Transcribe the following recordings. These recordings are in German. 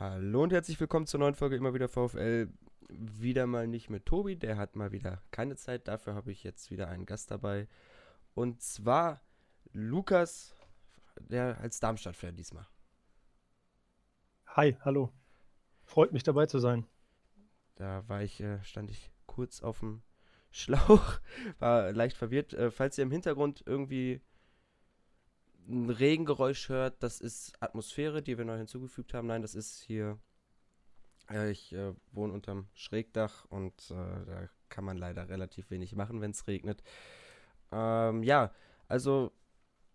Hallo und herzlich willkommen zur neuen Folge immer wieder VfL. Wieder mal nicht mit Tobi, der hat mal wieder keine Zeit. Dafür habe ich jetzt wieder einen Gast dabei. Und zwar Lukas, der als Darmstadt-Fan diesmal. Hi, hallo. Freut mich dabei zu sein. Da war ich, äh, stand ich kurz auf dem Schlauch, war leicht verwirrt. Äh, falls ihr im Hintergrund irgendwie ein Regengeräusch hört, das ist Atmosphäre, die wir neu hinzugefügt haben. Nein, das ist hier. Äh, ich äh, wohne unterm Schrägdach und äh, da kann man leider relativ wenig machen, wenn es regnet. Ähm, ja, also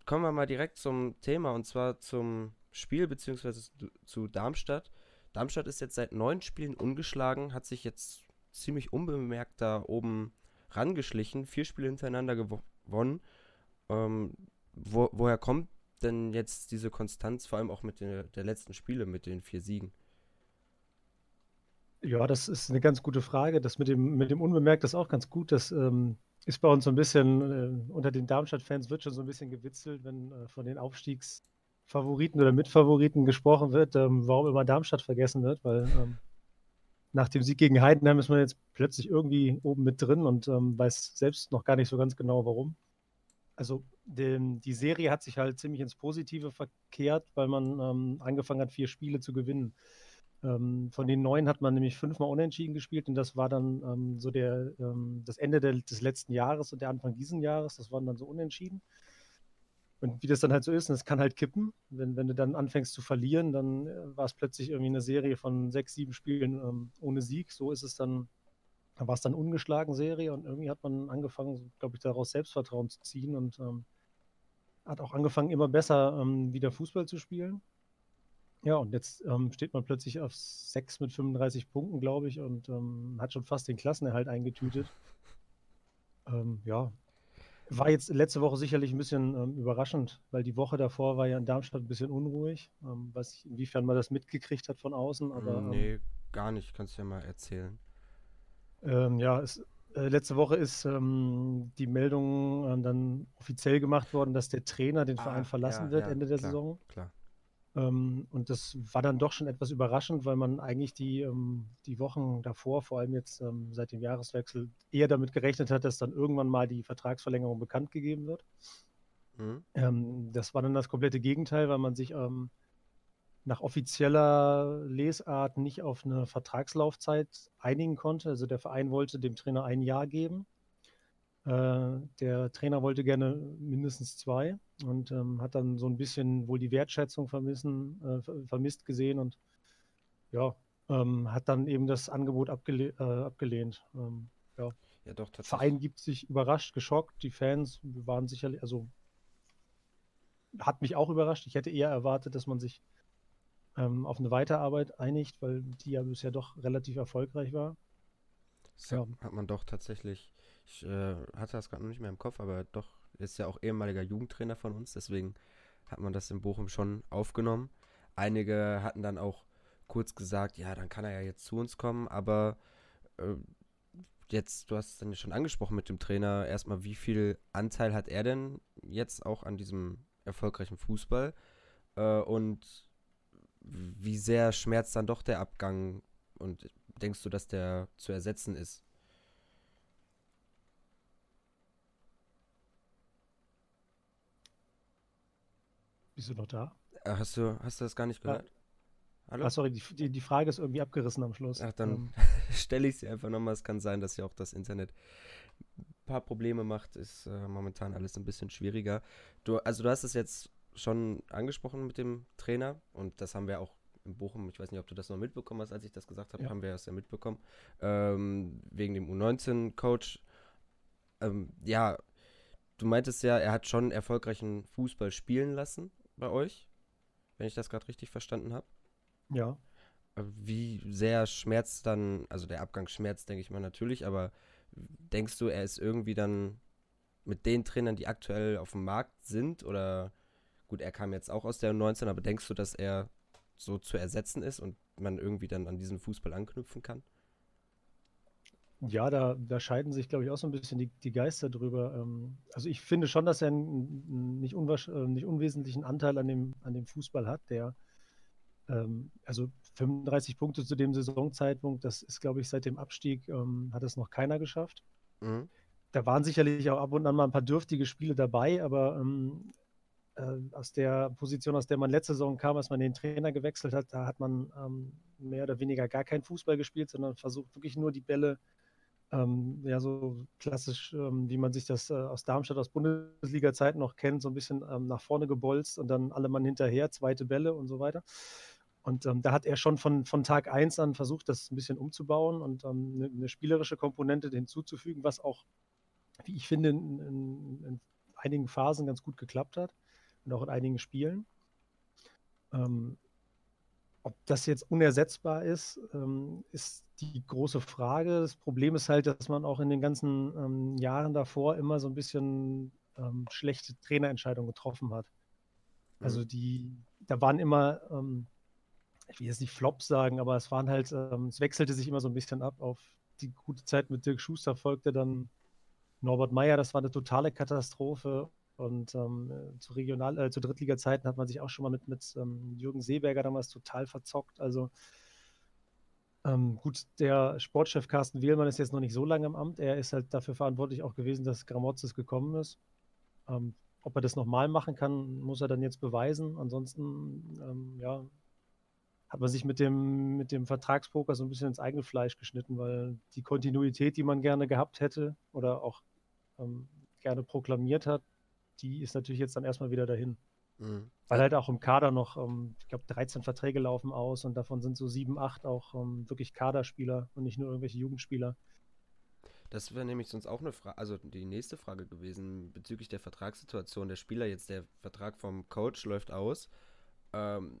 kommen wir mal direkt zum Thema und zwar zum Spiel beziehungsweise zu Darmstadt. Darmstadt ist jetzt seit neun Spielen ungeschlagen, hat sich jetzt ziemlich unbemerkt da oben rangeschlichen, vier Spiele hintereinander gewonnen. Ähm, wo, woher kommt denn jetzt diese Konstanz, vor allem auch mit der, der letzten Spiele, mit den vier Siegen? Ja, das ist eine ganz gute Frage. Das mit dem, mit dem Unbemerkt ist auch ganz gut. Das ähm, ist bei uns so ein bisschen, äh, unter den Darmstadt-Fans wird schon so ein bisschen gewitzelt, wenn äh, von den Aufstiegsfavoriten oder Mitfavoriten gesprochen wird, ähm, warum immer Darmstadt vergessen wird, weil ähm, nach dem Sieg gegen Heidenheim ist man jetzt plötzlich irgendwie oben mit drin und ähm, weiß selbst noch gar nicht so ganz genau, warum. Also den, die Serie hat sich halt ziemlich ins Positive verkehrt, weil man ähm, angefangen hat, vier Spiele zu gewinnen. Ähm, von den neun hat man nämlich fünfmal unentschieden gespielt und das war dann ähm, so der, ähm, das Ende der, des letzten Jahres und der Anfang diesen Jahres. Das waren dann so unentschieden. Und wie das dann halt so ist, es kann halt kippen. Wenn, wenn du dann anfängst zu verlieren, dann äh, war es plötzlich irgendwie eine Serie von sechs, sieben Spielen ähm, ohne Sieg. So ist es dann da war es dann ungeschlagen Serie und irgendwie hat man angefangen, glaube ich, daraus Selbstvertrauen zu ziehen und ähm, hat auch angefangen, immer besser ähm, wieder Fußball zu spielen. Ja, und jetzt ähm, steht man plötzlich auf 6 mit 35 Punkten, glaube ich, und ähm, hat schon fast den Klassenerhalt eingetütet. Ähm, ja, war jetzt letzte Woche sicherlich ein bisschen ähm, überraschend, weil die Woche davor war ja in Darmstadt ein bisschen unruhig. Ähm, weiß ich, inwiefern man das mitgekriegt hat von außen. Aber, nee, gar nicht. Kannst du ja mal erzählen. Ähm, ja, es, äh, letzte Woche ist ähm, die Meldung äh, dann offiziell gemacht worden, dass der Trainer den ah, Verein verlassen ja, wird ja, Ende der klar, Saison. Klar. Ähm, und das war dann doch schon etwas überraschend, weil man eigentlich die, ähm, die Wochen davor, vor allem jetzt ähm, seit dem Jahreswechsel, eher damit gerechnet hat, dass dann irgendwann mal die Vertragsverlängerung bekannt gegeben wird. Mhm. Ähm, das war dann das komplette Gegenteil, weil man sich nach offizieller Lesart nicht auf eine Vertragslaufzeit einigen konnte. Also der Verein wollte dem Trainer ein Jahr geben. Äh, der Trainer wollte gerne mindestens zwei und ähm, hat dann so ein bisschen wohl die Wertschätzung vermissen, äh, vermisst gesehen und ja, ähm, hat dann eben das Angebot abgele äh, abgelehnt. Ähm, ja. ja, doch, tatsächlich. Verein gibt sich überrascht, geschockt. Die Fans waren sicherlich, also hat mich auch überrascht. Ich hätte eher erwartet, dass man sich ähm, auf eine Weiterarbeit einigt, weil die ja bisher doch relativ erfolgreich war. Ja. Hat man doch tatsächlich, ich äh, hatte das gerade noch nicht mehr im Kopf, aber doch ist ja auch ehemaliger Jugendtrainer von uns, deswegen hat man das in Bochum schon aufgenommen. Einige hatten dann auch kurz gesagt, ja, dann kann er ja jetzt zu uns kommen, aber äh, jetzt, du hast es dann ja schon angesprochen mit dem Trainer, erstmal, wie viel Anteil hat er denn jetzt auch an diesem erfolgreichen Fußball? Äh, und wie sehr schmerzt dann doch der Abgang und denkst du, dass der zu ersetzen ist? Bist du noch da? Äh, hast du, hast du das gar nicht gehört? Ah, Hallo? Ah, sorry, die, die Frage ist irgendwie abgerissen am Schluss. Ach, dann ähm. stelle ich sie einfach nochmal. Es kann sein, dass ja auch das Internet ein paar Probleme macht. Ist äh, momentan alles ein bisschen schwieriger. Du, also du hast es jetzt schon angesprochen mit dem Trainer und das haben wir auch in Bochum, ich weiß nicht, ob du das noch mitbekommen hast, als ich das gesagt habe, ja. haben wir das ja mitbekommen, ähm, wegen dem U19-Coach. Ähm, ja, du meintest ja, er hat schon erfolgreichen Fußball spielen lassen bei euch, wenn ich das gerade richtig verstanden habe. Ja. Wie sehr schmerzt dann, also der Abgang schmerzt, denke ich mal natürlich, aber denkst du, er ist irgendwie dann mit den Trainern, die aktuell auf dem Markt sind oder Gut, er kam jetzt auch aus der 19, aber denkst du, dass er so zu ersetzen ist und man irgendwie dann an diesen Fußball anknüpfen kann? Ja, da, da scheiden sich, glaube ich, auch so ein bisschen die, die Geister drüber. Ähm, also ich finde schon, dass er einen nicht, äh, nicht unwesentlichen Anteil an dem, an dem Fußball hat, der ähm, also 35 Punkte zu dem Saisonzeitpunkt, das ist, glaube ich, seit dem Abstieg ähm, hat es noch keiner geschafft. Mhm. Da waren sicherlich auch ab und an mal ein paar dürftige Spiele dabei, aber ähm, äh, aus der Position, aus der man letzte Saison kam, als man den Trainer gewechselt hat, da hat man ähm, mehr oder weniger gar keinen Fußball gespielt, sondern versucht wirklich nur die Bälle ähm, ja, so klassisch, ähm, wie man sich das äh, aus Darmstadt aus Bundesliga-Zeiten noch kennt, so ein bisschen ähm, nach vorne gebolzt und dann alle Mann hinterher, zweite Bälle und so weiter. Und ähm, da hat er schon von, von Tag 1 an versucht, das ein bisschen umzubauen und ähm, eine, eine, spielerische Komponente hinzuzufügen, was auch, wie ich finde, in, in, in, einigen Phasen ganz gut geklappt hat und auch in einigen Spielen. Ähm, ob das jetzt unersetzbar ist, ähm, ist die große Frage. Das Problem ist halt, dass man auch in den ganzen ähm, Jahren davor immer so ein bisschen ähm, schlechte Trainerentscheidungen getroffen hat. Also mhm. die, da waren immer, ähm, ich will jetzt nicht Flops sagen, aber es waren halt, ähm, es wechselte sich immer so ein bisschen ab. Auf die gute Zeit mit Dirk Schuster folgte dann Norbert Meyer, das war eine totale Katastrophe. Und ähm, zu Regional, äh, zu Drittliga-Zeiten hat man sich auch schon mal mit, mit ähm, Jürgen Seeberger damals total verzockt. Also ähm, gut, der Sportchef Carsten Wehlmann ist jetzt noch nicht so lange im Amt. Er ist halt dafür verantwortlich auch gewesen, dass Gramozis gekommen ist. Ähm, ob er das nochmal machen kann, muss er dann jetzt beweisen. Ansonsten, ähm, ja, hat man sich mit dem, mit dem Vertragspoker so ein bisschen ins eigene Fleisch geschnitten, weil die Kontinuität, die man gerne gehabt hätte oder auch ähm, gerne proklamiert hat, die ist natürlich jetzt dann erstmal wieder dahin. Mhm. Weil halt auch im Kader noch, ähm, ich glaube, 13 Verträge laufen aus und davon sind so 7, 8 auch ähm, wirklich Kaderspieler und nicht nur irgendwelche Jugendspieler. Das wäre nämlich sonst auch eine Frage, also die nächste Frage gewesen bezüglich der Vertragssituation der Spieler. Jetzt der Vertrag vom Coach läuft aus. Ähm,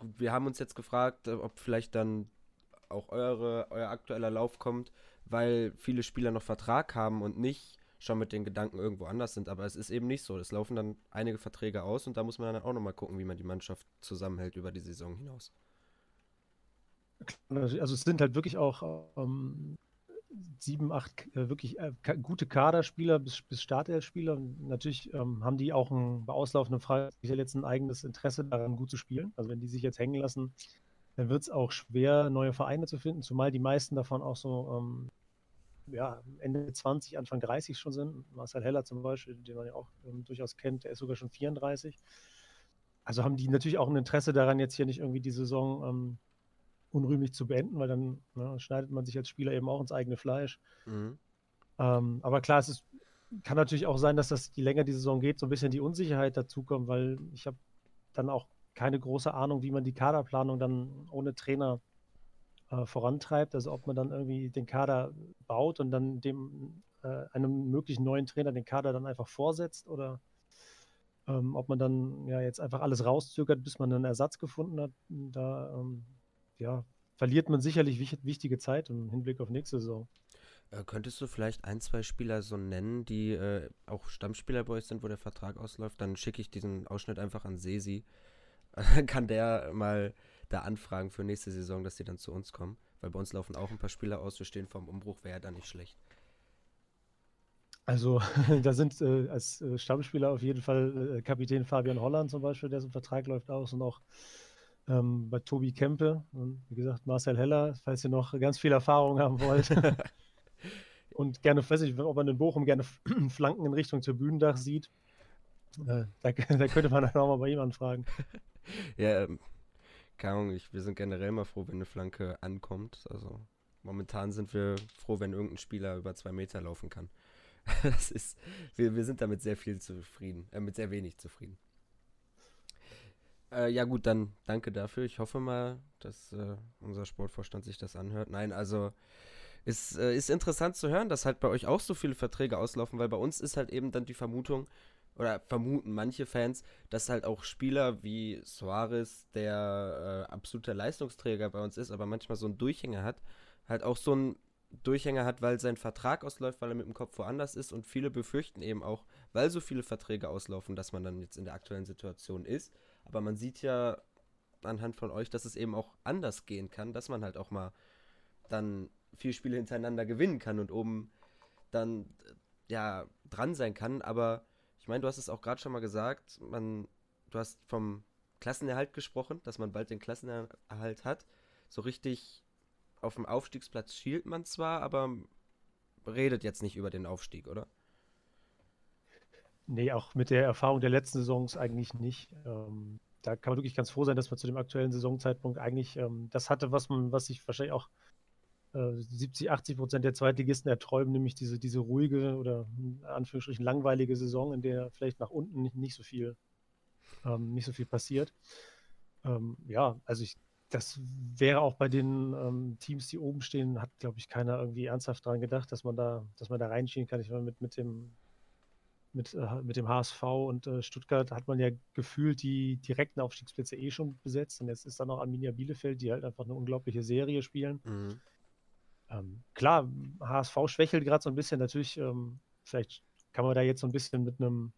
wir haben uns jetzt gefragt, ob vielleicht dann auch eure, euer aktueller Lauf kommt, weil viele Spieler noch Vertrag haben und nicht schon mit den Gedanken irgendwo anders sind. Aber es ist eben nicht so. Es laufen dann einige Verträge aus und da muss man dann auch nochmal gucken, wie man die Mannschaft zusammenhält über die Saison hinaus. Also es sind halt wirklich auch ähm, sieben, acht äh, wirklich äh, gute Kaderspieler bis, bis Startelfspieler. Natürlich ähm, haben die auch ein, bei auslaufenden jetzt ein eigenes Interesse daran, gut zu spielen. Also wenn die sich jetzt hängen lassen, dann wird es auch schwer, neue Vereine zu finden, zumal die meisten davon auch so ähm, ja, Ende 20, Anfang 30 schon sind. Marcel Heller zum Beispiel, den man ja auch ähm, durchaus kennt, der ist sogar schon 34. Also haben die natürlich auch ein Interesse daran, jetzt hier nicht irgendwie die Saison ähm, unrühmlich zu beenden, weil dann ne, schneidet man sich als Spieler eben auch ins eigene Fleisch. Mhm. Ähm, aber klar, es ist, kann natürlich auch sein, dass das, je länger die Saison geht, so ein bisschen die Unsicherheit dazukommt, weil ich habe dann auch keine große Ahnung, wie man die Kaderplanung dann ohne Trainer äh, vorantreibt. Also ob man dann irgendwie den Kader baut und dann dem äh, einem möglichen neuen Trainer den Kader dann einfach vorsetzt oder ähm, ob man dann ja jetzt einfach alles rauszögert, bis man einen Ersatz gefunden hat. Da ähm, ja, verliert man sicherlich wich wichtige Zeit im Hinblick auf nächste Saison. Äh, könntest du vielleicht ein, zwei Spieler so nennen, die äh, auch Stammspieler bei euch sind, wo der Vertrag ausläuft? Dann schicke ich diesen Ausschnitt einfach an Sesi. Kann der mal da anfragen für nächste Saison, dass die dann zu uns kommen. Weil bei uns laufen auch ein paar Spieler aus, wir stehen vorm Umbruch, wäre ja dann nicht schlecht. Also da sind äh, als äh, Stammspieler auf jeden Fall äh, Kapitän Fabian Holland zum Beispiel, der so ein Vertrag läuft aus und auch ähm, bei Tobi Kempe und wie gesagt Marcel Heller, falls ihr noch ganz viel Erfahrung haben wollt. und gerne, weiß ich, ob man in Bochum gerne Flanken in Richtung Tribünendach sieht. Äh, da, da, könnte man dann auch mal bei ihm anfragen. ja, ähm, keine Ahnung, ich, wir sind generell mal froh, wenn eine Flanke ankommt. Also momentan sind wir froh, wenn irgendein Spieler über zwei Meter laufen kann. das ist, wir, wir sind damit sehr viel zufrieden, äh, mit sehr wenig zufrieden. Äh, ja gut, dann danke dafür. Ich hoffe mal, dass äh, unser Sportvorstand sich das anhört. Nein, also ist, äh, ist interessant zu hören, dass halt bei euch auch so viele Verträge auslaufen, weil bei uns ist halt eben dann die Vermutung, oder vermuten manche Fans, dass halt auch Spieler wie Suarez, der äh, absoluter Leistungsträger bei uns ist, aber manchmal so einen Durchhänger hat, halt auch so einen Durchhänger hat, weil sein Vertrag ausläuft, weil er mit dem Kopf woanders ist und viele befürchten eben auch, weil so viele Verträge auslaufen, dass man dann jetzt in der aktuellen Situation ist. Aber man sieht ja anhand von euch, dass es eben auch anders gehen kann, dass man halt auch mal dann vier Spiele hintereinander gewinnen kann und oben dann ja dran sein kann, aber ich meine, du hast es auch gerade schon mal gesagt, man, du hast vom Klassenerhalt gesprochen, dass man bald den Klassenerhalt hat. So richtig auf dem Aufstiegsplatz schielt man zwar, aber redet jetzt nicht über den Aufstieg, oder? Nee, auch mit der Erfahrung der letzten Saisons eigentlich nicht. Ähm, da kann man wirklich ganz froh sein, dass man zu dem aktuellen Saisonzeitpunkt eigentlich ähm, das hatte, was man, was sich wahrscheinlich auch 70, 80 Prozent der Zweitligisten erträumen, nämlich diese, diese ruhige oder in Anführungsstrichen langweilige Saison, in der vielleicht nach unten nicht, nicht so viel, ähm, nicht so viel passiert. Ähm, ja, also ich, das wäre auch bei den ähm, Teams, die oben stehen, hat, glaube ich, keiner irgendwie ernsthaft daran gedacht, dass man da, dass man da reinschieben kann. Ich meine, mit, mit dem mit, äh, mit dem HSV und äh, Stuttgart hat man ja gefühlt die direkten Aufstiegsplätze eh schon besetzt. Und jetzt ist da noch Arminia Bielefeld, die halt einfach eine unglaubliche Serie spielen. Mhm. Ähm, klar, HSV schwächelt gerade so ein bisschen. Natürlich, ähm, vielleicht kann man da jetzt so ein bisschen mit einem,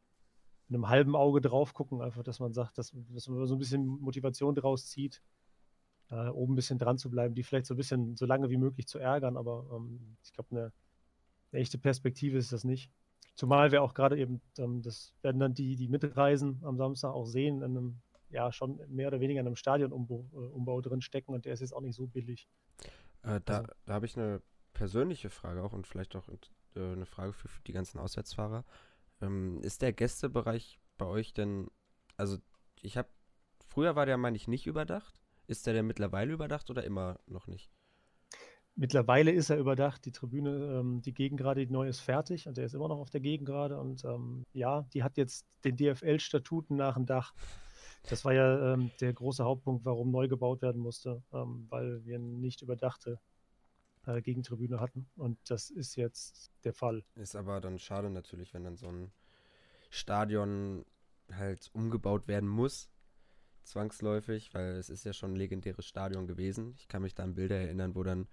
mit einem halben Auge drauf gucken, einfach, dass man sagt, dass, dass man so ein bisschen Motivation draus zieht, äh, oben ein bisschen dran zu bleiben, die vielleicht so ein bisschen so lange wie möglich zu ärgern. Aber ähm, ich glaube, eine, eine echte Perspektive ist das nicht. Zumal wir auch gerade eben, ähm, das werden dann die, die mitreisen am Samstag auch sehen, in einem, ja, schon mehr oder weniger in einem Stadionumbau äh, drin stecken und der ist jetzt auch nicht so billig. Äh, da also. da habe ich eine persönliche Frage auch und vielleicht auch äh, eine Frage für, für, die ganzen Auswärtsfahrer. Ähm, ist der Gästebereich bei euch denn, also ich habe, früher war der, meine ich, nicht überdacht. Ist der denn mittlerweile überdacht oder immer noch nicht? Mittlerweile ist er überdacht. Die Tribüne, ähm, die Gegengrade, die neue ist fertig und der ist immer noch auf der Gegengrade. Und ähm, ja, die hat jetzt den DFL-Statuten nach dem Dach. Das war ja ähm, der große Hauptpunkt, warum neu gebaut werden musste, ähm, weil wir nicht überdachte äh, Gegentribüne hatten. Und das ist jetzt der Fall. Ist aber dann schade natürlich, wenn dann so ein Stadion halt umgebaut werden muss, zwangsläufig, weil es ist ja schon ein legendäres Stadion gewesen. Ich kann mich da an Bilder erinnern, wo dann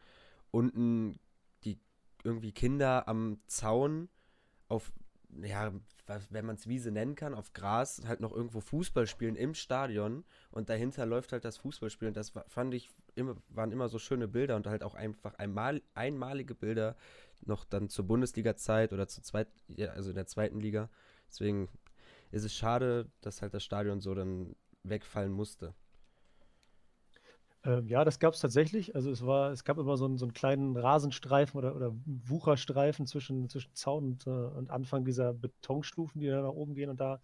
unten die irgendwie Kinder am Zaun auf, ja, wenn man es Wiese nennen kann, auf Gras halt noch irgendwo Fußball spielen im Stadion und dahinter läuft halt das Fußballspiel und das fand ich immer, waren immer so schöne Bilder und halt auch einfach einmal, einmalige Bilder noch dann zur Bundesliga-Zeit oder zur zweit, ja, also in der zweiten Liga. Deswegen ist es schade, dass halt das Stadion so dann wegfallen musste. Ähm, ja, das gab es tatsächlich. Also es war, es gab immer so einen, so einen kleinen Rasenstreifen oder, oder Wucherstreifen zwischen, zwischen Zaun und, äh, und Anfang dieser Betonstufen, die da nach oben gehen. Und da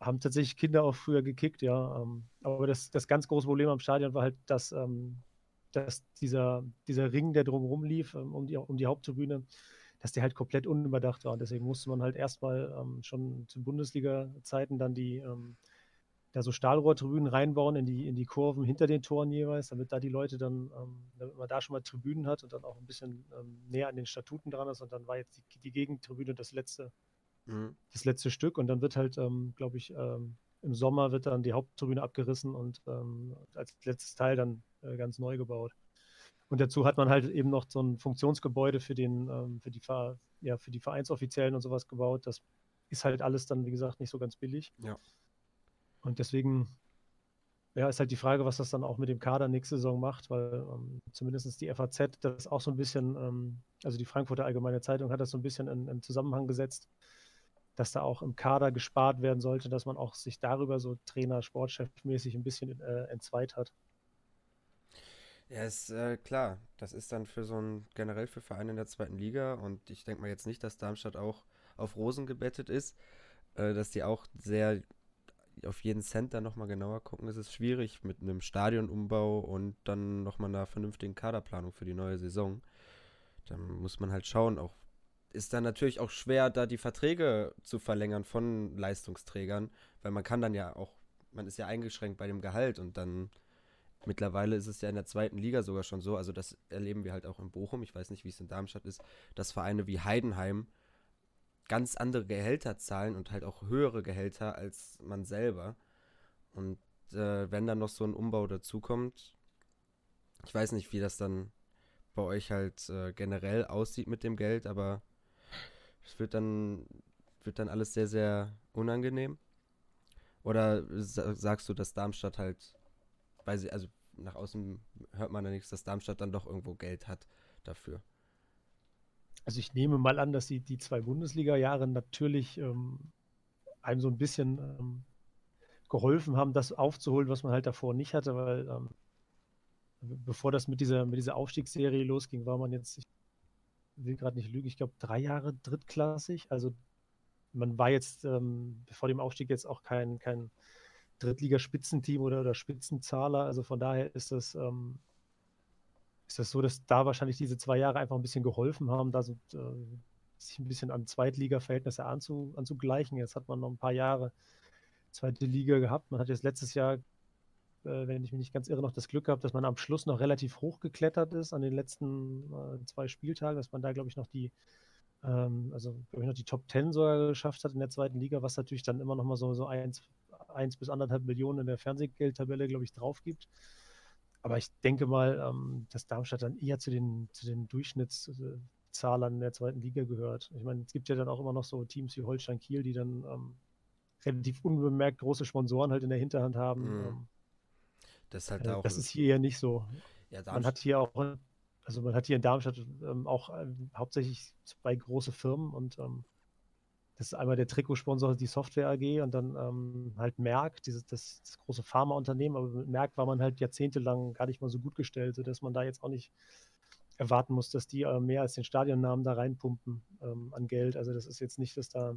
haben tatsächlich Kinder auch früher gekickt, ja. Ähm, aber das, das ganz große Problem am Stadion war halt, dass, ähm, dass dieser, dieser Ring, der drumherum lief, ähm, um, die, um die Haupttribüne, dass der halt komplett unüberdacht war. Und deswegen musste man halt erstmal ähm, schon zu Bundesliga-Zeiten dann die ähm, da so Stahlrohrtribünen reinbauen in die, in die Kurven hinter den Toren jeweils, damit da die Leute dann, ähm, damit man da schon mal Tribünen hat und dann auch ein bisschen ähm, näher an den Statuten dran ist. Und dann war jetzt die, die Gegentribüne das letzte, mhm. das letzte Stück. Und dann wird halt, ähm, glaube ich, ähm, im Sommer wird dann die Haupttribüne abgerissen und ähm, als letztes Teil dann äh, ganz neu gebaut. Und dazu hat man halt eben noch so ein Funktionsgebäude für den, ähm, für die, ja, für die Vereinsoffiziellen und sowas gebaut. Das ist halt alles dann, wie gesagt, nicht so ganz billig. Ja. Und deswegen ja, ist halt die Frage, was das dann auch mit dem Kader nächste Saison macht, weil ähm, zumindest die FAZ das auch so ein bisschen, ähm, also die Frankfurter Allgemeine Zeitung hat das so ein bisschen in, in, Zusammenhang gesetzt, dass da auch im Kader gespart werden sollte, dass man auch sich darüber so Trainer, Sportchef-mäßig ein bisschen äh, entzweit hat. Ja, ist äh, klar. Das ist dann für so ein, generell für Vereine in der zweiten Liga und ich denke mal jetzt nicht, dass Darmstadt auch auf Rosen gebettet ist, äh, dass die auch sehr auf jeden Cent dann nochmal genauer gucken. Es ist schwierig mit einem Stadionumbau und dann nochmal einer vernünftigen Kaderplanung für die neue Saison. Dann muss man halt schauen, auch ist dann natürlich auch schwer, da die Verträge zu verlängern von Leistungsträgern, weil man kann dann ja auch, man ist ja eingeschränkt bei dem Gehalt und dann mittlerweile ist es ja in der zweiten Liga sogar schon so, also das erleben wir halt auch in Bochum, ich weiß nicht, wie es in Darmstadt ist, dass Vereine wie Heidenheim ganz andere Gehälter zahlen und halt auch höhere Gehälter als man selber. Und äh, wenn dann noch so ein Umbau dazukommt, ich weiß nicht, wie das dann bei euch halt äh, generell aussieht mit dem Geld, aber es wird dann, wird dann alles sehr, sehr unangenehm. Oder sagst du, dass Darmstadt halt, weil sie, also nach außen hört man ja nichts, dass Darmstadt dann doch irgendwo Geld hat dafür? Also ich nehme mal an, dass die, die zwei Bundesliga-Jahre natürlich ähm, einem so ein bisschen ähm, geholfen haben, das aufzuholen, was man halt davor nicht hatte, weil ähm, bevor das mit dieser, mit dieser Aufstiegsserie losging, war man jetzt, ich will gerade nicht lügen, ich glaube drei Jahre drittklassig. Also man war jetzt ähm, vor dem Aufstieg jetzt auch kein, kein Drittligaspitzenteam oder, oder Spitzenzahler. Also von daher ist das, ähm, ist das so, dass da wahrscheinlich diese zwei Jahre einfach ein bisschen geholfen haben, da so, äh, sich ein bisschen an Zweitliga-Verhältnisse anzu, anzugleichen. Jetzt hat man noch ein paar Jahre zweite Liga gehabt. Man hat jetzt letztes Jahr, äh, wenn ich mich nicht ganz irre, noch das Glück gehabt, dass man am Schluss noch relativ hoch geklettert ist an den letzten äh, zwei Spieltagen, dass man da, glaube ich, noch die ähm, also glaube ich noch die Top 10 sogar geschafft hat in der zweiten Liga, was natürlich dann immer noch mal so, so eins, eins bis anderthalb Millionen in der Fernsehgeldtabelle, glaube ich, drauf gibt. Aber ich denke mal, ähm, dass Darmstadt dann eher zu den, zu den Durchschnittszahlern der zweiten Liga gehört. Ich meine, es gibt ja dann auch immer noch so Teams wie Holstein Kiel, die dann ähm, relativ unbemerkt große Sponsoren halt in der Hinterhand haben. Mhm. Ähm, das ist halt äh, auch. Das ist hier ja nicht so. Ja, Man hat hier auch also man hat hier in Darmstadt ähm, auch ähm, hauptsächlich zwei große Firmen und ähm, das ist einmal der Trikotsponsor, die Software AG und dann ähm, halt Merck, dieses, das, das große Pharmaunternehmen. Aber mit Merck war man halt jahrzehntelang gar nicht mal so gut gestellt, sodass man da jetzt auch nicht erwarten muss, dass die äh, mehr als den Stadionnamen da reinpumpen ähm, an Geld. Also das ist jetzt nicht, dass da,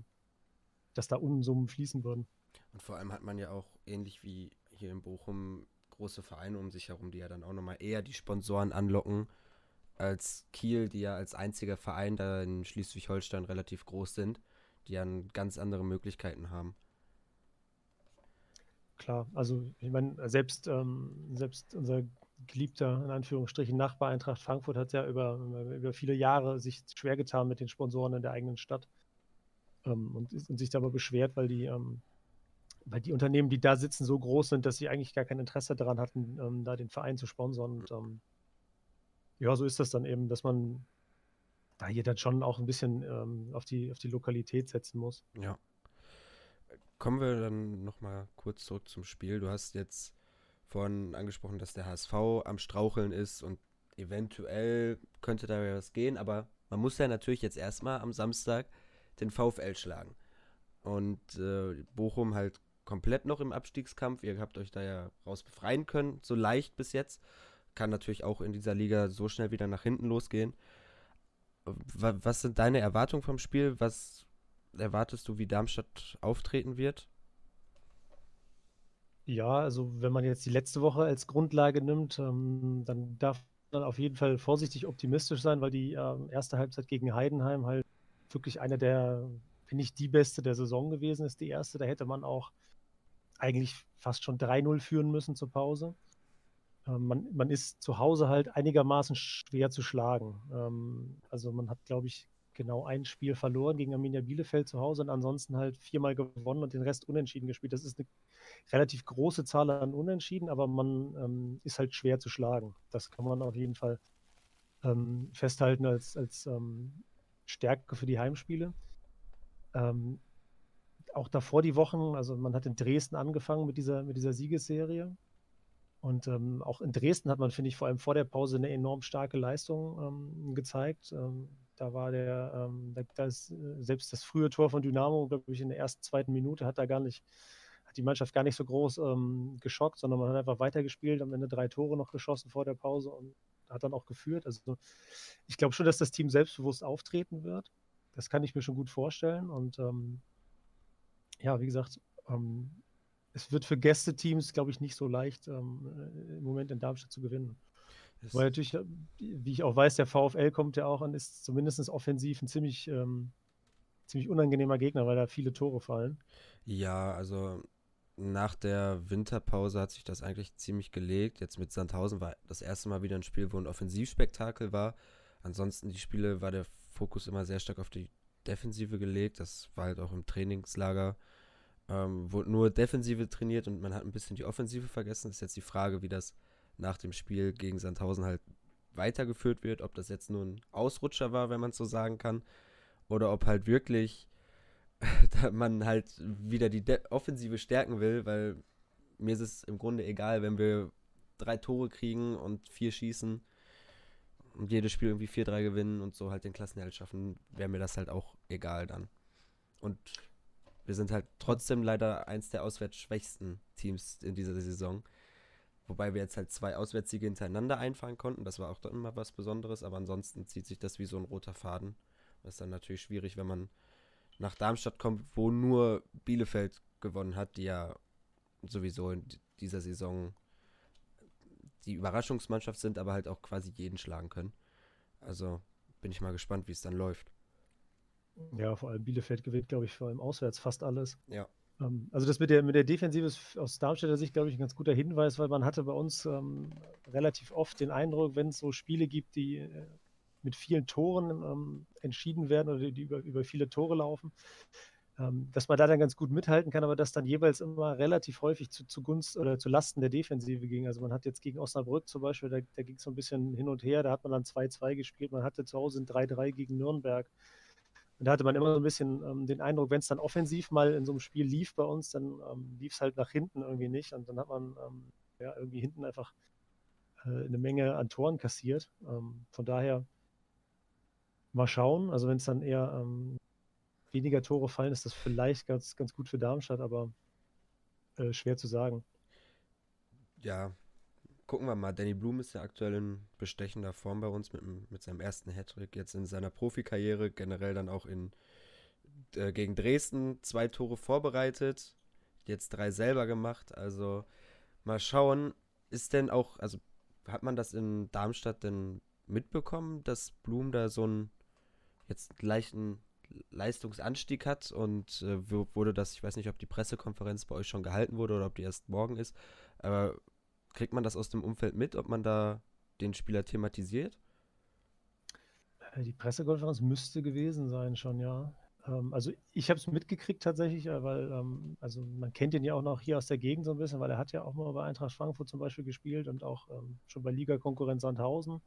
dass da Unsummen fließen würden. Und vor allem hat man ja auch ähnlich wie hier in Bochum große Vereine um sich herum, die ja dann auch nochmal eher die Sponsoren anlocken als Kiel, die ja als einziger Verein da in Schleswig-Holstein relativ groß sind, die ja ganz andere Möglichkeiten haben. Klar, also ich meine, selbst, ähm, selbst unser geliebter, in Anführungsstrichen, Nachbar Eintracht Frankfurt hat ja über, über viele Jahre sich schwer getan mit den Sponsoren in der eigenen Stadt ähm, und, und, sich dabei beschwert, weil die, ähm, weil die Unternehmen, die da sitzen, so groß sind, dass sie eigentlich gar kein Interesse daran hatten, ähm, da den Verein zu sponsern. Und ähm, ja, so ist das dann eben, dass man da hier dann schon auch ein bisschen ähm, auf, die, auf die Lokalität setzen muss. Ja. Kommen wir dann nochmal kurz zurück zum Spiel. Du hast jetzt vorhin angesprochen, dass der HSV am Straucheln ist und eventuell könnte da was gehen, aber man muss ja natürlich jetzt erstmal am Samstag den VfL schlagen. Und äh, Bochum halt komplett noch im Abstiegskampf. Ihr habt euch da ja raus befreien können, so leicht bis jetzt kann natürlich auch in dieser Liga so schnell wieder nach hinten losgehen. Was sind deine Erwartungen vom Spiel? Was erwartest du, wie Darmstadt auftreten wird? Ja, also wenn man jetzt die letzte Woche als Grundlage nimmt, ähm, dann darf man auf jeden Fall vorsichtig optimistisch sein, weil die äh, erste Halbzeit gegen Heidenheim halt wirklich eine der, finde ich, die beste der Saison gewesen ist, die erste. Da hätte man auch eigentlich fast schon 3-0 führen müssen zur Pause. Ähm, man, man ist zu Hause halt einigermaßen schwer zu schlagen. Ähm, also man hat, glaube ich, genau ein Spiel verloren gegen Arminia Bielefeld zu Hause und ansonsten halt viermal gewonnen und den Rest unentschieden gespielt. Das ist eine relativ große Zahl an Unentschieden, aber man ähm, ist halt schwer zu schlagen. Das kann man auf jeden Fall festhalten als, als Stärke für die Heimspiele. Auch davor die Wochen, also man hat in Dresden angefangen mit dieser, mit dieser Siegesserie. Und ähm, auch in Dresden hat man, finde ich, vor allem vor der Pause eine enorm starke Leistung ähm, gezeigt. Ähm, da war der, ähm, da, ist, äh, selbst das frühe Tor von Dynamo, glaube ich, in der ersten, zweiten Minute hat da gar nicht, hat die Mannschaft gar nicht so groß ähm, geschockt, sondern man hat einfach weitergespielt, am Ende drei Tore noch geschossen vor der Pause und hat dann auch geführt. Also ich glaube schon, dass das Team selbstbewusst auftreten wird. Das kann ich mir schon gut vorstellen. Und ähm, ja, wie gesagt, es wird für Gästeteams, glaube ich, nicht so leicht, ähm, äh, im Moment in Darmstadt zu gewinnen. Das Weil natürlich, äh, wie ich auch weiß, der VfL kommt ja auch an, ist zumindest offensiv ein ziemlich, ähm, ziemlich unangenehmer Gegner, weil da viele Tore fallen. Ja, also nach der Winterpause hat sich das eigentlich ziemlich gelegt. Jetzt mit Sandhausen war das erste Mal wieder ein Spiel, wo ein Offensivspektakel war. Ansonsten die Spiele war der Fokus immer sehr stark auf die Defensive gelegt. Das war halt auch im Trainingslager ähm, wurde nur Defensive trainiert und man hat ein bisschen die Offensive vergessen. Ist jetzt die Frage, wie das nach dem Spiel gegen Sandhausen halt weitergeführt wird, ob das jetzt nur ein Ausrutscher war, wenn man es so sagen kann, oder ob halt wirklich man halt wieder die De Offensive stärken will, weil mir ist es im Grunde egal, wenn wir drei Tore kriegen und vier schießen und jedes Spiel irgendwie 4-3 gewinnen und so halt den Klassenerhalt schaffen, wäre mir das halt auch egal dann. Und Wir sind halt trotzdem leider eins der auswärts schwächsten Teams in dieser Saison. Wobei wir jetzt halt zwei Auswärtssiege hintereinander einfahren konnten. Das war auch dann immer was Besonderes, aber ansonsten zieht sich das wie so ein roter Faden. Das ist dann natürlich schwierig, wenn man nach Darmstadt kommt, wo nur Bielefeld gewonnen hat, die ja sowieso in dieser Saison die Überraschungsmannschaft sind, aber halt auch quasi jeden schlagen können. Also bin ich mal gespannt, wie es dann läuft. Ja, vor allem Bielefeld gewinnt, glaube ich, vor allem auswärts fast alles. Ja. Ähm, also das mit der, mit der Defensive ist aus Darmstädter Sicht, glaube ich, ein ganz guter Hinweis, weil man hatte bei uns ähm, relativ oft den Eindruck, wenn es so Spiele gibt, die äh, mit vielen Toren ähm, entschieden werden oder die, über, über viele Tore laufen, ähm, dass man da dann ganz gut mithalten kann, aber das dann jeweils immer relativ häufig zu, zugunst oder zu Lasten der Defensive ging. Also man hat jetzt gegen Osnabrück zum Beispiel, da, da ging es so ein bisschen hin und her, da hat man dann 2-2 gespielt, man hatte zu Hause ein 3-3 gegen Nürnberg. Und da hatte man immer so ein bisschen ähm, den Eindruck, wenn es dann offensiv mal in so einem Spiel lief bei uns, dann ähm, lief es halt nach hinten irgendwie nicht. Und dann hat man ähm, ja irgendwie hinten einfach äh, eine Menge an Toren kassiert. Ähm, von daher mal schauen. Also wenn es dann eher ähm, weniger Tore fallen, ist das vielleicht ganz, ganz gut für Darmstadt, aber äh, schwer zu sagen. Ja, gucken wir mal. Danny Blum ist ja aktuell in bestechender Form bei uns mit, mit seinem ersten Hattrick. Jetzt in seiner Profikarriere, generell dann auch in, äh, gegen Dresden zwei Tore vorbereitet, jetzt drei selber gemacht. Also mal schauen, ist denn auch, also hat man das in Darmstadt denn mitbekommen, dass Blum da so einen jetzt leichten Leistungsanstieg hat und äh, wurde das, ich weiß nicht, ob die Pressekonferenz bei euch schon gehalten wurde oder ob die erst morgen ist, aber Kriegt man das aus dem Umfeld mit, ob man da den Spieler thematisiert? Äh, die Pressekonferenz müsste gewesen sein schon, ja. Ähm, also ich habe es mitgekriegt tatsächlich, äh, weil ähm, also man kennt ihn ja auch noch hier aus der Gegend so ein bisschen, weil er hat ja auch mal bei Eintracht Frankfurt zum Beispiel gespielt und auch ähm, schon bei Liga-Konkurrenz Sandhausen.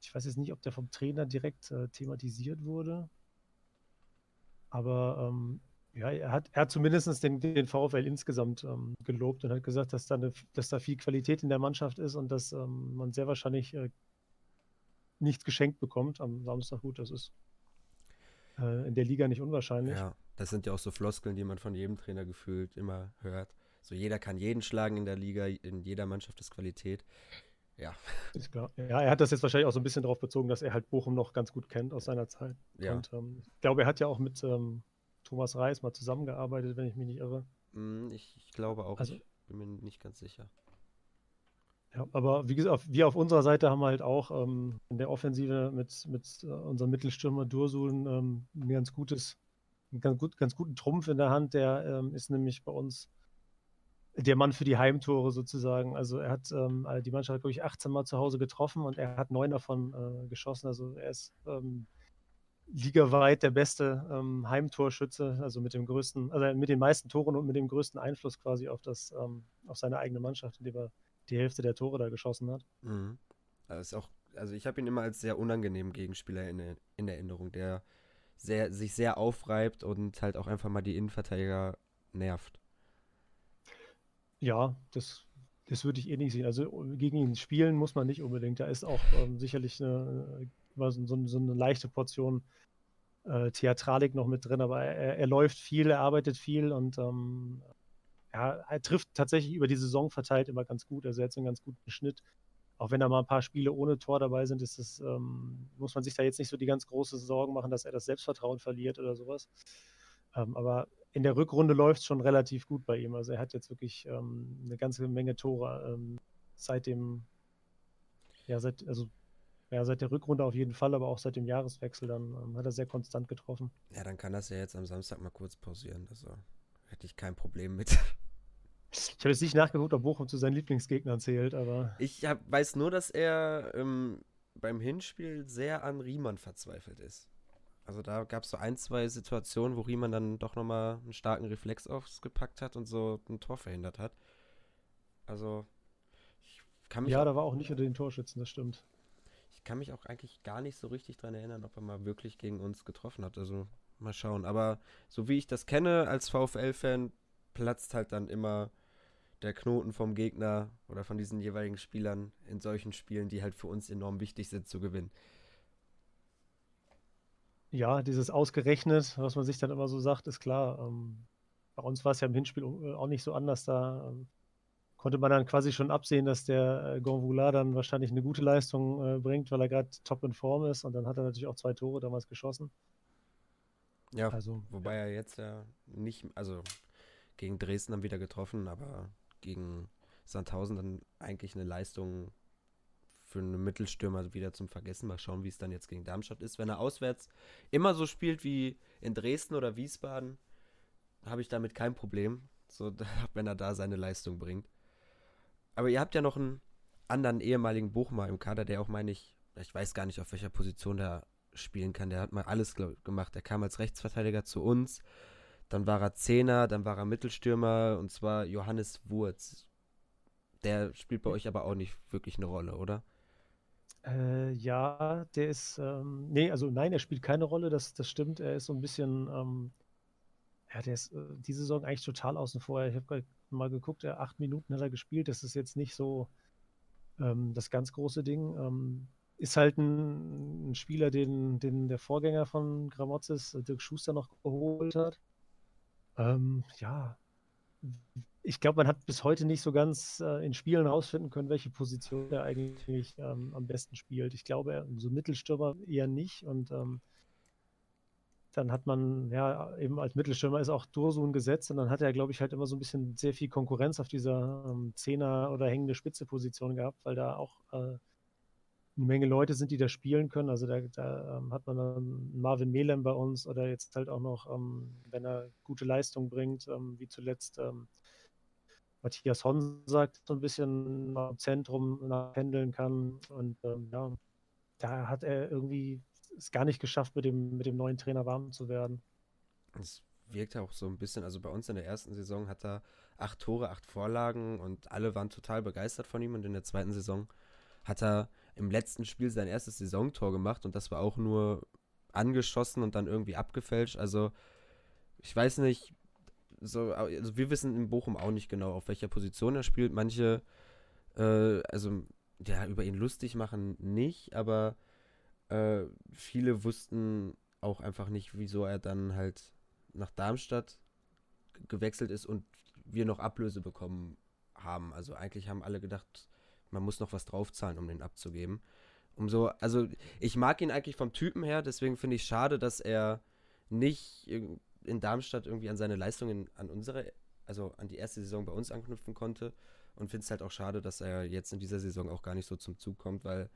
ich weiß jetzt nicht, ob der vom Trainer direkt äh, thematisiert wurde, aber ja, er hat, er hat zumindest den, den VfL insgesamt ähm, gelobt und hat gesagt, dass da, eine, dass da viel Qualität in der Mannschaft ist und dass ähm, man sehr wahrscheinlich äh, nichts geschenkt bekommt am Samstag. Gut, das ist äh, in der Liga nicht unwahrscheinlich. Ja, das sind ja auch so Floskeln, die man von jedem Trainer gefühlt immer hört. So jeder kann jeden schlagen in der Liga, in jeder Mannschaft ist Qualität. Ja. Ist klar. Ja, er hat das jetzt wahrscheinlich auch so ein bisschen darauf bezogen, dass er halt Bochum noch ganz gut kennt aus seiner Zeit. Ja. Und ähm, ich glaube, er hat ja auch mit ähm, Thomas Reis mal zusammengearbeitet, wenn ich mich nicht irre. Mm, ich, ich glaube auch, also, ich bin mir nicht ganz sicher. Ja, aber wie gesagt, wir auf unserer Seite haben halt auch ähm, in der Offensive mit, mit äh, unserem Mittelstürmer Dursun ähm, ein ganz gutes, einen ganz, gut, ganz guten Trumpf in der Hand. Der ähm, ist nämlich bei uns der Mann für die Heimtore sozusagen. Also er hat ähm, die Mannschaft, glaube ich, 18 Mal zu Hause getroffen und er hat neun davon äh, geschossen. Also er ist ähm, ligaweit der beste ähm, Heimtorschütze, also mit dem größten, also mit den meisten Toren und mit dem größten Einfluss quasi auf das, ähm, auf seine eigene Mannschaft, indem er die Hälfte der Tore da geschossen hat. Mhm. Ist auch, also ich habe ihn immer als sehr unangenehmen Gegenspieler in, in Erinnerung, der sehr, sich sehr aufreibt und halt auch einfach mal die Innenverteidiger nervt. Ja, das, das würde ich eh nicht sehen. Also gegen ihn spielen muss man nicht unbedingt. Da ist auch ähm, sicherlich eine, so, so, so eine leichte Portion äh, Theatralik noch mit drin, aber er, er, läuft viel, er arbeitet viel und ähm, ja, er trifft tatsächlich über die Saison verteilt immer ganz gut. Also er hat einen ganz guten Schnitt. Auch wenn da mal ein paar Spiele ohne Tor dabei sind, ist es, ähm, muss man sich da jetzt nicht so die ganz große Sorgen machen, dass er das Selbstvertrauen verliert oder sowas. Ähm, aber in der Rückrunde läuft es schon relativ gut bei ihm. Also er hat jetzt wirklich ähm, eine ganze Menge Tore ähm, seit dem, ja, seit, also ja, seit der Rückrunde auf jeden Fall, aber auch seit dem Jahreswechsel, dann ähm, hat er sehr konstant getroffen. Ja, dann kann das ja jetzt am Samstag mal kurz pausieren. Also hätte ich kein Problem mit. Ich habe jetzt nicht nachgeguckt, ob Bochum zu seinen Lieblingsgegnern zählt, aber. Ich hab, weiß nur, dass er ähm, beim Hinspiel sehr an Riemann verzweifelt ist. Also da gab es so ein, zwei Situationen, wo Riemann dann doch nochmal einen starken Reflex aufgepackt hat und so ein Tor verhindert hat. Also, ich kann mich. Ja, da war auch nicht unter den Torschützen, das stimmt ich kann mich auch eigentlich gar nicht so richtig dran erinnern, ob er mal wirklich gegen uns getroffen hat. Also mal schauen. Aber so wie ich das kenne als VfL-Fan, platzt halt dann immer der Knoten vom Gegner oder von diesen jeweiligen Spielern in solchen Spielen, die halt für uns enorm wichtig sind zu gewinnen. Ja, dieses ausgerechnet, was man sich dann immer so sagt, ist klar. Ähm, bei uns war es ja im Hinspiel äh, auch nicht so anders. Da ähm, konnte man dann quasi schon absehen, dass der äh, Gonvoula dann wahrscheinlich eine gute Leistung äh, bringt, weil er gerade top in Form ist. Und dann hat er natürlich auch zwei Tore damals geschossen. Ja, also, wobei er jetzt ja nicht, also gegen Dresden dann wieder getroffen, aber gegen Sandhausen dann eigentlich eine Leistung für einen Mittelstürmer wieder zum Vergessen. Mal schauen, wie es dann jetzt gegen Darmstadt ist. Wenn er auswärts immer so spielt wie in Dresden oder Wiesbaden, habe ich damit kein Problem, so, wenn er da seine Leistung bringt. Aber ihr habt ja noch einen anderen ehemaligen Bochumer im Kader, der auch, meine ich, ich weiß gar nicht, auf welcher Position der spielen kann. Der hat mal alles gemacht. Der kam als Rechtsverteidiger zu uns. Dann war er Zehner, dann war er Mittelstürmer und zwar Johannes Wurz. Der spielt bei euch aber auch nicht wirklich eine Rolle, oder? Äh, ja, der ist, ähm, nee, also nein, er spielt keine Rolle, das, das stimmt. Er ist so ein bisschen, ähm, ja, der ist äh, diese Saison eigentlich total außen vor. Ich habe mal geguckt, er acht Minuten hat er gespielt. Das ist jetzt nicht so ähm, das ganz große Ding. Ähm, ist halt ein, ein, Spieler, den, den der Vorgänger von Gramozis, Dirk Schuster, noch geholt hat. Ähm, ja, ich glaube, man hat bis heute nicht so ganz äh, in Spielen rausfinden können, welche Position er eigentlich ähm, am besten spielt. Ich glaube, so Mittelstürmer eher nicht. Und ähm, dann hat man, ja, eben als Mittelstürmer ist auch Dursun gesetzt und dann hat er, glaube ich, halt immer so ein bisschen sehr viel Konkurrenz auf dieser ähm, Zehner- oder hängende Spitze-Position gehabt, weil da auch äh, eine Menge Leute sind, die da spielen können. Also da, da ähm, hat man dann Marvin Melem bei uns oder jetzt halt auch noch, ähm, wenn er gute Leistung bringt, ähm, wie zuletzt ähm, Matthias Honn sagt, so ein bisschen im Zentrum pendeln kann. Und ähm, ja, da hat er irgendwie es gar nicht geschafft, mit dem, mit dem neuen Trainer warm zu werden. Es wirkt auch so ein bisschen, also bei uns in der ersten Saison hat er acht Tore, acht Vorlagen und alle waren total begeistert von ihm. Und in der zweiten Saison hat er im letzten Spiel sein erstes Saisontor gemacht und das war auch nur angeschossen und dann irgendwie abgefälscht. Also ich weiß nicht, so, also wir wissen in Bochum auch nicht genau, auf welcher Position er spielt. Manche, äh, also ja, über ihn lustig machen nicht, aber äh, viele wussten auch einfach nicht, wieso er dann halt nach Darmstadt gewechselt ist und wir noch Ablöse bekommen haben. Also eigentlich haben alle gedacht, man muss noch was draufzahlen, um den abzugeben. Umso, also ich mag ihn eigentlich vom Typen her, deswegen finde ich schade, dass er nicht in Darmstadt irgendwie an seine Leistungen, an unsere, also an die erste Saison bei uns anknüpfen konnte. Und finde es halt auch schade, dass er jetzt in dieser Saison auch gar nicht so zum Zug kommt, weil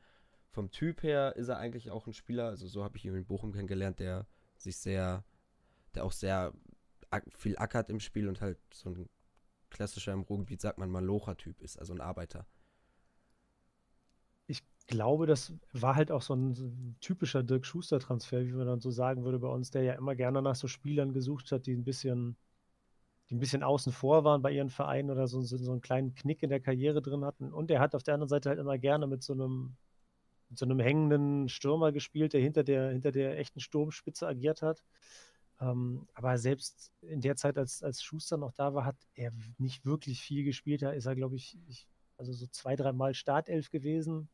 vom Typ her ist er eigentlich auch ein Spieler, also so habe ich ihn in Bochum kennengelernt, der sich sehr, der auch sehr viel ackert im Spiel und halt so ein klassischer im Ruhrgebiet, sagt man mal, Locher-Typ ist, also ein Arbeiter glaube, das war halt auch so ein, typischer Dirk Schuster-Transfer, wie man dann so sagen würde bei uns, der ja immer gerne nach so Spielern gesucht hat, die ein bisschen, die ein bisschen außen vor waren bei ihren Vereinen oder so, so, so einen kleinen Knick in der Karriere drin hatten. Und er hat auf der anderen Seite halt immer gerne mit so einem, mit so einem hängenden Stürmer gespielt, der hinter der, hinter der echten Sturmspitze agiert hat. Ähm, aber selbst in der Zeit, als, als Schuster noch da war, hat er nicht wirklich viel gespielt. Da ist er, glaube ich, ich, also so zwei, dreimal Startelf gewesen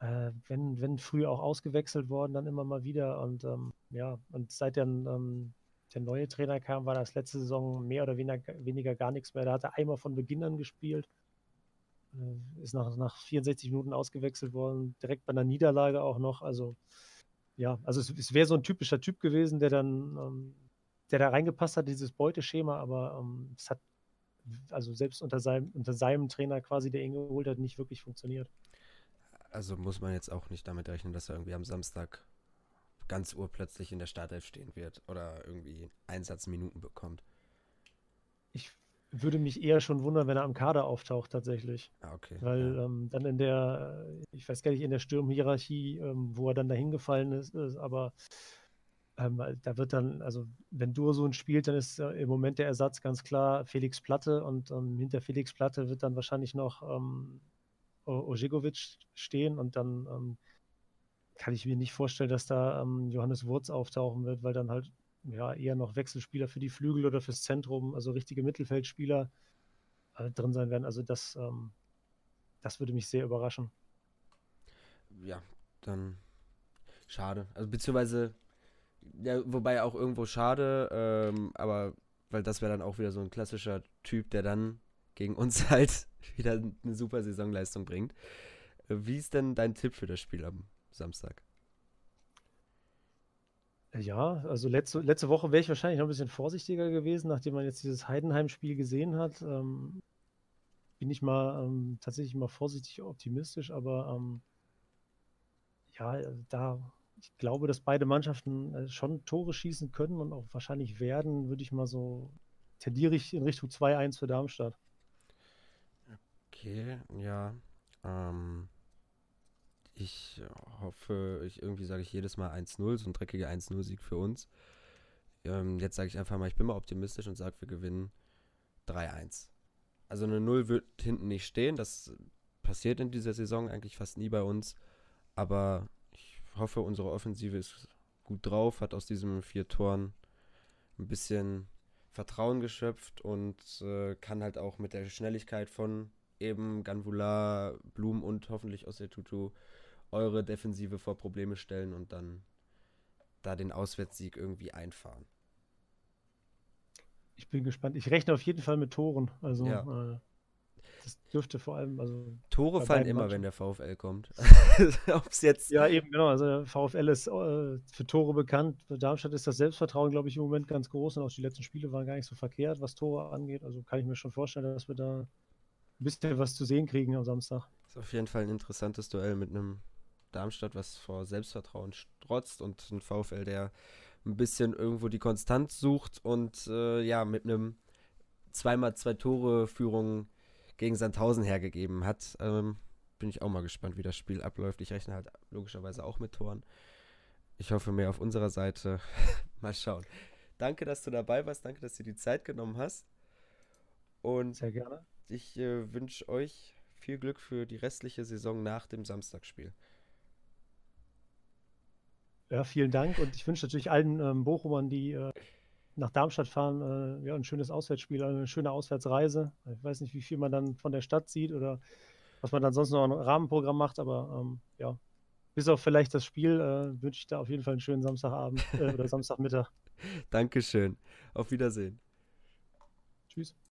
äh, wenn, wenn früh auch ausgewechselt worden, dann immer mal wieder. Und ähm, ja, und seit dann ähm, der neue Trainer kam, war das letzte Saison mehr oder weniger, weniger gar nichts mehr. Da hat er einmal von Beginn an gespielt, ist nach, nach 64 Minuten ausgewechselt worden, direkt bei einer Niederlage auch noch. Also ja, also es, es wäre so ein typischer Typ gewesen, der dann, ähm, der da reingepasst hat, dieses Beuteschema, aber ähm, es hat also selbst unter seinem, unter seinem Trainer quasi, der ihn geholt hat, nicht wirklich funktioniert also muss man jetzt auch nicht damit rechnen, dass er irgendwie am Samstag ganz urplötzlich in der Startelf stehen wird oder irgendwie Einsatzminuten bekommt. Ich würde mich eher schon wundern, wenn er am Kader auftaucht tatsächlich. Ah, okay. Weil ja. ähm, dann in der, ich weiß gar nicht, in der Sturmhierarchie, ähm, wo er dann dahin gefallen ist, ist aber ähm, da wird dann, also wenn Dursun spielt, dann ist äh, im Moment der Ersatz ganz klar Felix Platte und ähm, hinter Felix Platte wird dann wahrscheinlich noch ähm, Ojegovic stehen und dann ähm, kann ich mir nicht vorstellen, dass da ähm, Johannes Wurz auftauchen wird, weil dann halt ja eher noch Wechselspieler für die Flügel oder fürs Zentrum, also richtige Mittelfeldspieler äh, drin sein werden. Also das, ähm, das würde mich sehr überraschen. Ja, dann schade. Also beziehungsweise Ja, wobei auch irgendwo schade, ähm, aber weil das wäre dann auch wieder so ein klassischer Typ, der dann gegen uns halt wieder eine super Saisonleistung bringt. Äh, wie ist denn dein Tipp für das Spiel am Samstag? Ja, also letzte, letzte Woche wäre ich wahrscheinlich noch ein bisschen vorsichtiger gewesen, nachdem man jetzt dieses Heidenheim-Spiel gesehen hat. Ähm, bin ich mal ähm, tatsächlich mal vorsichtig optimistisch, aber ähm, ja, da ich glaube, dass beide Mannschaften äh, schon Tore schießen können und auch wahrscheinlich werden, würde ich mal so, tendiere ich in Richtung 2-1 für Darmstadt. Okay, ja. Ähm, ich hoffe, ich irgendwie sage ich jedes Mal 1-0, so ein dreckiger 1-0-Sieg für uns. Ähm, jetzt sage ich einfach mal, ich bin mal optimistisch und sage, wir gewinnen 3-1. Also eine 0 wird hinten nicht stehen, das passiert in dieser Saison eigentlich fast nie bei uns. Aber ich hoffe, unsere Offensive ist gut drauf, hat aus diesen vier Toren ein bisschen Vertrauen geschöpft und äh, kann halt auch mit der Schnelligkeit von eben Ganvula, Blum und hoffentlich Ossetutu eure Defensive vor Probleme stellen und dann da den Auswärtssieg irgendwie einfahren. Ich bin gespannt. Ich rechne auf jeden Fall mit Toren. Also ja. äh, das dürfte vor allem, also. Tore fallen immer, Matchen. wenn der VfL kommt. Ob's jetzt. Ja, eben, genau. Also der VfL ist äh, für Tore bekannt. Für Darmstadt ist das Selbstvertrauen, glaube ich, im Moment ganz groß und auch die letzten Spiele waren gar nicht so verkehrt, was Tore angeht. Also kann ich mir schon vorstellen, dass wir da ein bisschen was zu sehen kriegen am Samstag. Ist auf jeden Fall ein interessantes Duell mit einem Darmstadt, was vor Selbstvertrauen strotzt und ein VfL, der ein bisschen irgendwo die Konstanz sucht und äh, ja, mit einem zweimal zwei Tore Führung gegen Sandhausen hergegeben hat. Ähm, bin ich auch mal gespannt, wie das Spiel abläuft. Ich rechne halt logischerweise auch mit Toren. Ich hoffe mehr auf unserer Seite. mal schauen. Danke, dass du dabei warst. Danke, dass du die Zeit genommen hast. Und Sehr gerne. Ich äh, wünsche euch viel Glück für die restliche Saison nach dem Samstagsspiel. Ja, vielen Dank und ich wünsche natürlich allen ähm, Bochumern, die äh, nach Darmstadt fahren, äh, ja, ein schönes Auswärtsspiel, eine schöne Auswärtsreise. Ich weiß nicht, wie viel man dann von der Stadt sieht oder was man dann sonst noch ein Rahmenprogramm macht, aber ähm, ja, bis auf vielleicht das Spiel äh, wünsche ich da auf jeden Fall einen schönen Samstagabend äh, oder Samstagmittag. Dankeschön. Auf Wiedersehen. Tschüss.